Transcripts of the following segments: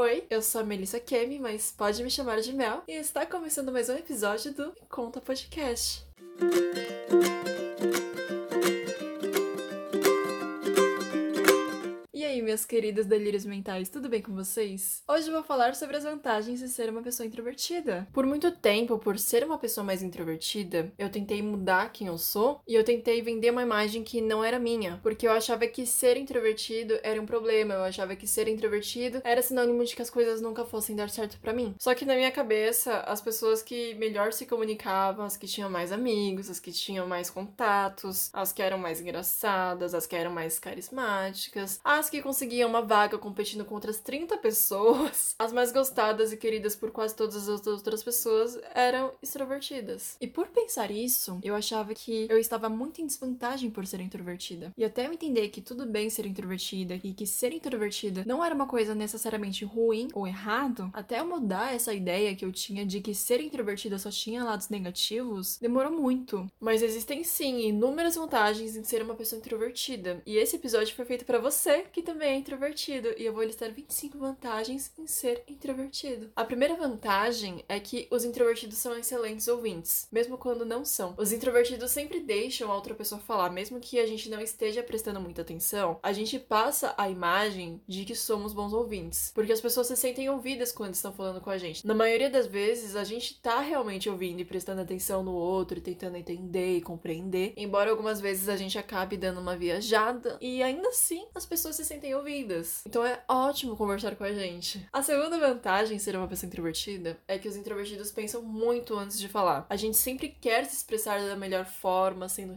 Oi, eu sou a Melissa Kemi, mas pode me chamar de Mel, e está começando mais um episódio do Conta Podcast. Minhas queridas delírios mentais, tudo bem com vocês? Hoje eu vou falar sobre as vantagens de ser uma pessoa introvertida. Por muito tempo, por ser uma pessoa mais introvertida, eu tentei mudar quem eu sou e eu tentei vender uma imagem que não era minha, porque eu achava que ser introvertido era um problema, eu achava que ser introvertido era sinônimo de que as coisas nunca fossem dar certo para mim. Só que na minha cabeça, as pessoas que melhor se comunicavam, as que tinham mais amigos, as que tinham mais contatos, as que eram mais engraçadas, as que eram mais carismáticas, as que conseguiam conseguia uma vaga competindo com outras 30 pessoas, as mais gostadas e queridas por quase todas as outras pessoas eram extrovertidas. E por pensar isso, eu achava que eu estava muito em desvantagem por ser introvertida. E até eu entender que tudo bem ser introvertida e que ser introvertida não era uma coisa necessariamente ruim ou errado, até eu mudar essa ideia que eu tinha de que ser introvertida só tinha lados negativos, demorou muito. Mas existem sim inúmeras vantagens em ser uma pessoa introvertida. E esse episódio foi feito para você que também é introvertido e eu vou listar 25 vantagens em ser introvertido. A primeira vantagem é que os introvertidos são excelentes ouvintes, mesmo quando não são. Os introvertidos sempre deixam a outra pessoa falar, mesmo que a gente não esteja prestando muita atenção, a gente passa a imagem de que somos bons ouvintes, porque as pessoas se sentem ouvidas quando estão falando com a gente. Na maioria das vezes, a gente tá realmente ouvindo e prestando atenção no outro e tentando entender e compreender, embora algumas vezes a gente acabe dando uma viajada e ainda assim as pessoas se sentem ouvidas. Então é ótimo conversar com a gente. A segunda vantagem em ser uma pessoa introvertida é que os introvertidos pensam muito antes de falar. A gente sempre quer se expressar da melhor forma, sendo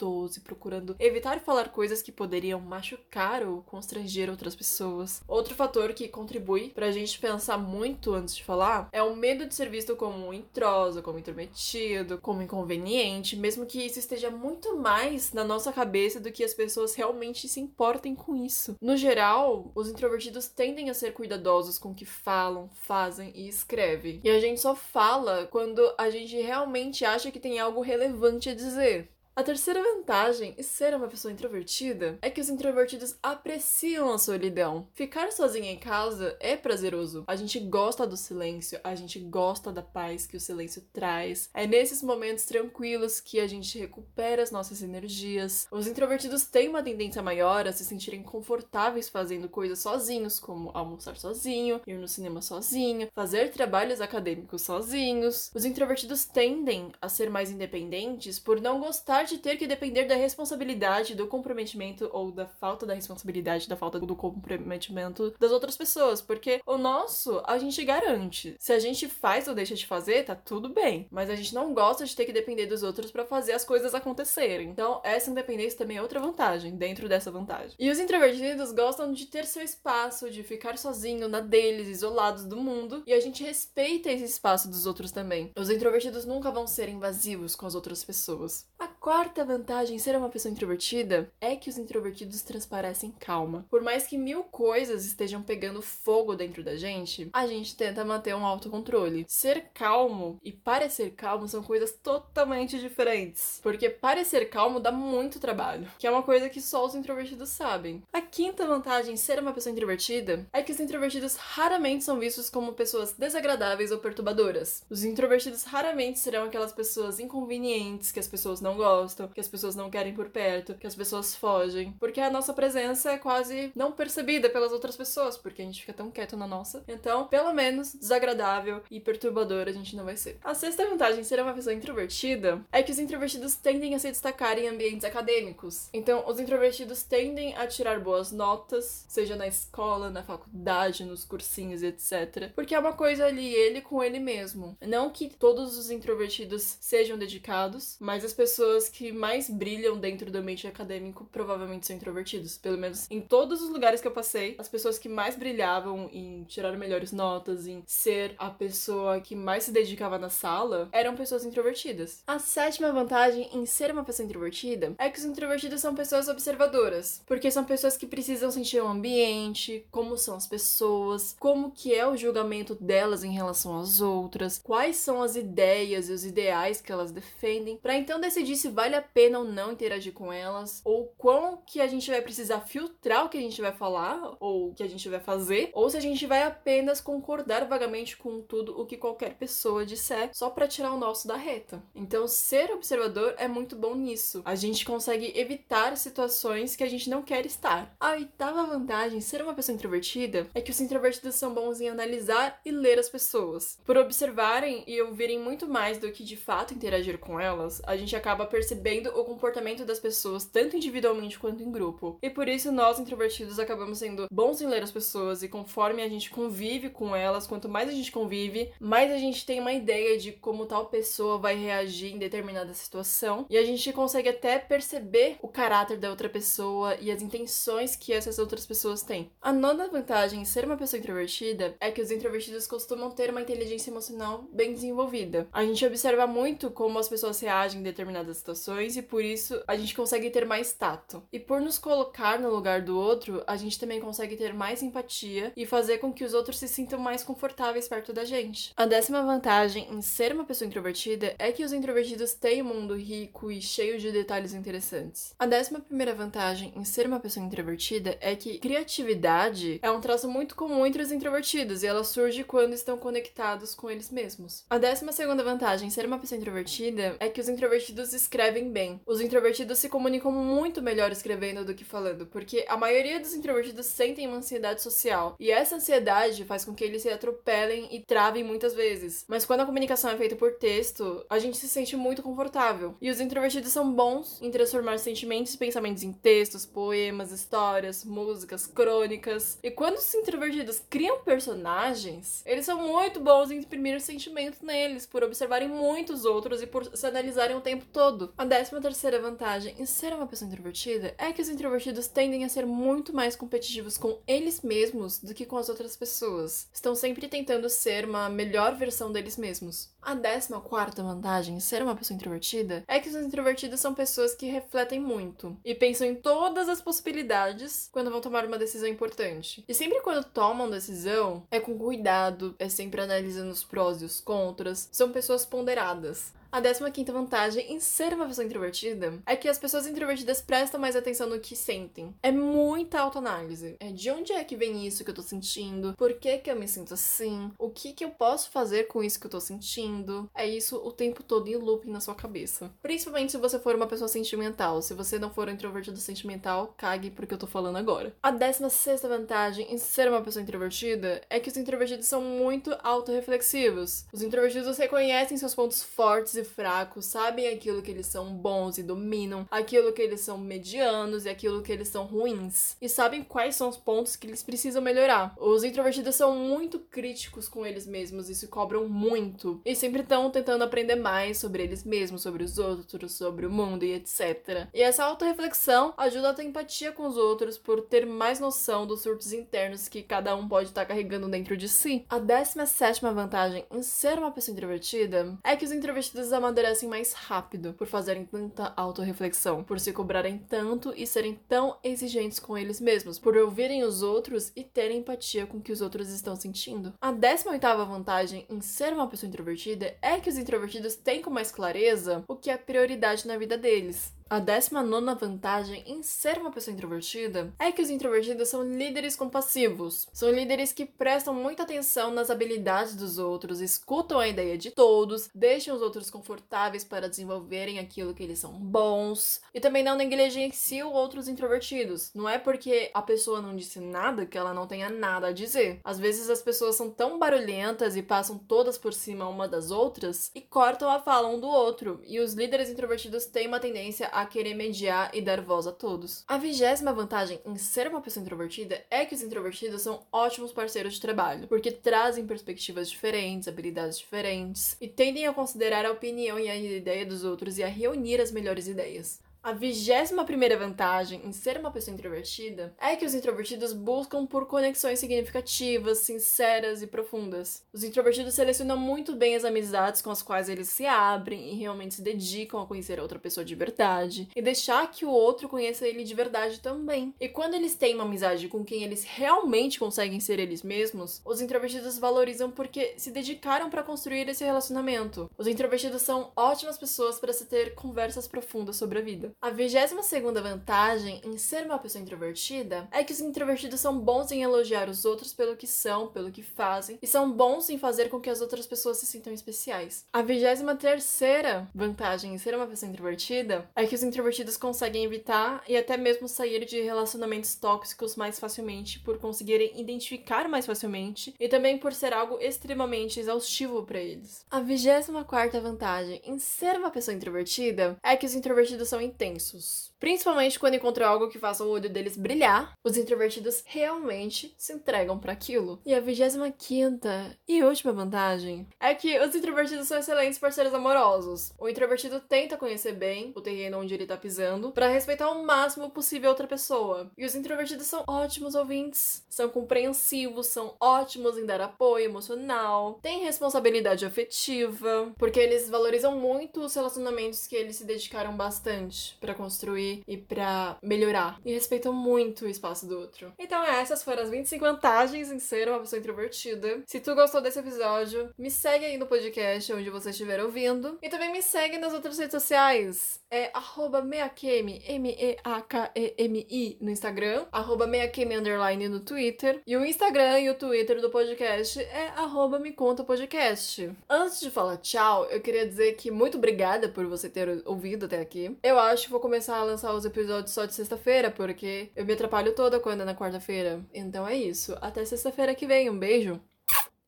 respeitoso e procurando evitar falar coisas que poderiam machucar ou constranger outras pessoas. Outro fator que contribui pra gente pensar muito antes de falar é o medo de ser visto como introso, como intrometido, como inconveniente, mesmo que isso esteja muito mais na nossa cabeça do que as pessoas realmente se importem com isso. No geral, os introvertidos tendem a ser cuidadosos com o que falam, fazem e escrevem. E a gente só fala quando a gente realmente acha que tem algo relevante a dizer. A terceira vantagem em ser uma pessoa introvertida é que os introvertidos apreciam a solidão. Ficar sozinha em casa é prazeroso. A gente gosta do silêncio, a gente gosta da paz que o silêncio traz. É nesses momentos tranquilos que a gente recupera as nossas energias. Os introvertidos têm uma tendência maior a se sentirem confortáveis fazendo coisas sozinhos, como almoçar sozinho, ir no cinema sozinho, fazer trabalhos acadêmicos sozinhos. Os introvertidos tendem a ser mais independentes por não gostar de ter que depender da responsabilidade, do comprometimento ou da falta da responsabilidade, da falta do comprometimento das outras pessoas, porque o nosso a gente garante. Se a gente faz ou deixa de fazer, tá tudo bem, mas a gente não gosta de ter que depender dos outros para fazer as coisas acontecerem. Então, essa independência também é outra vantagem dentro dessa vantagem. E os introvertidos gostam de ter seu espaço, de ficar sozinho na deles, isolados do mundo, e a gente respeita esse espaço dos outros também. Os introvertidos nunca vão ser invasivos com as outras pessoas. A quarta vantagem em ser uma pessoa introvertida é que os introvertidos transparecem calma. Por mais que mil coisas estejam pegando fogo dentro da gente, a gente tenta manter um autocontrole. Ser calmo e parecer calmo são coisas totalmente diferentes. Porque parecer calmo dá muito trabalho, que é uma coisa que só os introvertidos sabem. A quinta vantagem em ser uma pessoa introvertida é que os introvertidos raramente são vistos como pessoas desagradáveis ou perturbadoras. Os introvertidos raramente serão aquelas pessoas inconvenientes que as pessoas não gostam gostam, que as pessoas não querem por perto, que as pessoas fogem. Porque a nossa presença é quase não percebida pelas outras pessoas, porque a gente fica tão quieto na nossa. Então, pelo menos desagradável e perturbador a gente não vai ser. A sexta vantagem de ser uma pessoa introvertida é que os introvertidos tendem a se destacar em ambientes acadêmicos. Então, os introvertidos tendem a tirar boas notas, seja na escola, na faculdade, nos cursinhos, etc. Porque é uma coisa ali, ele com ele mesmo. Não que todos os introvertidos sejam dedicados, mas as pessoas que mais brilham dentro do ambiente acadêmico provavelmente são introvertidos. Pelo menos em todos os lugares que eu passei, as pessoas que mais brilhavam em tirar melhores notas, em ser a pessoa que mais se dedicava na sala, eram pessoas introvertidas. A sétima vantagem em ser uma pessoa introvertida é que os introvertidos são pessoas observadoras, porque são pessoas que precisam sentir o ambiente, como são as pessoas, como que é o julgamento delas em relação às outras, quais são as ideias e os ideais que elas defendem, para então decidir se vale a pena ou não interagir com elas, ou quão que a gente vai precisar filtrar o que a gente vai falar, ou o que a gente vai fazer, ou se a gente vai apenas concordar vagamente com tudo o que qualquer pessoa disser, só para tirar o nosso da reta. Então, ser observador é muito bom nisso. A gente consegue evitar situações que a gente não quer estar. A oitava vantagem ser uma pessoa introvertida é que os introvertidos são bons em analisar e ler as pessoas. Por observarem e ouvirem muito mais do que de fato interagir com elas, a gente acaba percebendo o comportamento das pessoas tanto individualmente quanto em grupo. E por isso nós introvertidos acabamos sendo bons em ler as pessoas e conforme a gente convive com elas, quanto mais a gente convive, mais a gente tem uma ideia de como tal pessoa vai reagir em determinada situação e a gente consegue até perceber o caráter da outra pessoa e as intenções que essas outras pessoas têm. A nona vantagem em ser uma pessoa introvertida é que os introvertidos costumam ter uma inteligência emocional bem desenvolvida. A gente observa muito como as pessoas reagem em determinadas situações e por isso a gente consegue ter mais tato. E por nos colocar no lugar do outro, a gente também consegue ter mais empatia e fazer com que os outros se sintam mais confortáveis perto da gente. A décima vantagem em ser uma pessoa introvertida é que os introvertidos têm um mundo rico e cheio de detalhes interessantes. A décima primeira vantagem em ser uma pessoa introvertida é que criatividade é um traço muito comum entre os introvertidos e ela surge quando estão conectados com eles mesmos. A décima segunda vantagem em ser uma pessoa introvertida é que os introvertidos escrevem bem. Os introvertidos se comunicam muito melhor escrevendo do que falando, porque a maioria dos introvertidos sentem uma ansiedade social e essa ansiedade faz com que eles se atropelem e travem muitas vezes. Mas quando a comunicação é feita por texto, a gente se sente muito confortável. E os introvertidos são bons em transformar sentimentos e pensamentos em textos, poemas, histórias, músicas, crônicas. E quando os introvertidos criam personagens, eles são muito bons em imprimir sentimentos neles, por observarem muitos outros e por se analisarem o tempo todo. A décima terceira vantagem em ser uma pessoa introvertida é que os introvertidos tendem a ser muito mais competitivos com eles mesmos do que com as outras pessoas. Estão sempre tentando ser uma melhor versão deles mesmos. A décima quarta vantagem em ser uma pessoa introvertida é que os introvertidos são pessoas que refletem muito e pensam em todas as possibilidades quando vão tomar uma decisão importante. E sempre quando tomam decisão, é com cuidado, é sempre analisando os prós e os contras, são pessoas ponderadas. A 15 vantagem em ser uma pessoa introvertida é que as pessoas introvertidas prestam mais atenção no que sentem. É muita autoanálise. É de onde é que vem isso que eu tô sentindo? Por que que eu me sinto assim? O que que eu posso fazer com isso que eu tô sentindo? É isso o tempo todo em looping na sua cabeça. Principalmente se você for uma pessoa sentimental. Se você não for um introvertido sentimental, cague porque eu tô falando agora. A 16 vantagem em ser uma pessoa introvertida é que os introvertidos são muito autorreflexivos. Os introvertidos reconhecem seus pontos fortes e fracos, sabem aquilo que eles são bons e dominam, aquilo que eles são medianos e aquilo que eles são ruins. E sabem quais são os pontos que eles precisam melhorar. Os introvertidos são muito críticos com eles mesmos e se cobram muito. E sempre estão tentando aprender mais sobre eles mesmos, sobre os outros, sobre o mundo e etc. E essa autorreflexão ajuda a ter empatia com os outros por ter mais noção dos surtos internos que cada um pode estar carregando dentro de si. A 17 vantagem em ser uma pessoa introvertida é que os introvertidos amadurecem mais rápido por fazerem tanta autorreflexão, por se cobrarem tanto e serem tão exigentes com eles mesmos, por ouvirem os outros e terem empatia com o que os outros estão sentindo. A 18 vantagem em ser uma pessoa introvertida é que os introvertidos têm com mais clareza o que é prioridade na vida deles. A 19 vantagem em ser uma pessoa introvertida é que os introvertidos são líderes compassivos. São líderes que prestam muita atenção nas habilidades dos outros, escutam a ideia de todos, deixam os outros confortáveis para desenvolverem aquilo que eles são bons e também não negligenciam outros introvertidos. Não é porque a pessoa não disse nada que ela não tenha nada a dizer. Às vezes as pessoas são tão barulhentas e passam todas por cima uma das outras e cortam a fala um do outro. E os líderes introvertidos têm uma tendência a a querer mediar e dar voz a todos. A vigésima vantagem em ser uma pessoa introvertida é que os introvertidos são ótimos parceiros de trabalho, porque trazem perspectivas diferentes, habilidades diferentes e tendem a considerar a opinião e a ideia dos outros e a reunir as melhores ideias. A vigésima primeira vantagem em ser uma pessoa introvertida é que os introvertidos buscam por conexões significativas, sinceras e profundas. Os introvertidos selecionam muito bem as amizades com as quais eles se abrem e realmente se dedicam a conhecer outra pessoa de verdade e deixar que o outro conheça ele de verdade também. E quando eles têm uma amizade com quem eles realmente conseguem ser eles mesmos, os introvertidos valorizam porque se dedicaram para construir esse relacionamento. Os introvertidos são ótimas pessoas para se ter conversas profundas sobre a vida. A 22 segunda vantagem em ser uma pessoa introvertida é que os introvertidos são bons em elogiar os outros pelo que são, pelo que fazem, e são bons em fazer com que as outras pessoas se sintam especiais. A 23 terceira vantagem em ser uma pessoa introvertida é que os introvertidos conseguem evitar e até mesmo sair de relacionamentos tóxicos mais facilmente por conseguirem identificar mais facilmente e também por ser algo extremamente exaustivo para eles. A 24 quarta vantagem em ser uma pessoa introvertida é que os introvertidos são intensos. Principalmente quando encontram algo que faça o olho deles brilhar, os introvertidos realmente se entregam para aquilo. E a 25 quinta e última vantagem é que os introvertidos são excelentes parceiros amorosos. O introvertido tenta conhecer bem o terreno onde ele tá pisando para respeitar o máximo possível outra pessoa. E os introvertidos são ótimos ouvintes, são compreensivos, são ótimos em dar apoio emocional, têm responsabilidade afetiva, porque eles valorizam muito os relacionamentos que eles se dedicaram bastante para construir e para melhorar. E respeitam muito o espaço do outro. Então, essas foram as 25 vantagens em ser uma pessoa introvertida. Se tu gostou desse episódio, me segue aí no podcast onde você estiver ouvindo. E também me segue nas outras redes sociais. É arroba meakemi, M-E-A-K-E-M-I no Instagram, arroba meakemi underline no Twitter. E o Instagram e o Twitter do podcast é arroba me conta podcast. Antes de falar tchau, eu queria dizer que muito obrigada por você ter ouvido até aqui. Eu acho que vou começar a lançar os episódios só de sexta-feira, porque eu me atrapalho toda quando é na quarta-feira. Então é isso. Até sexta-feira que vem. Um beijo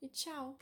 e tchau.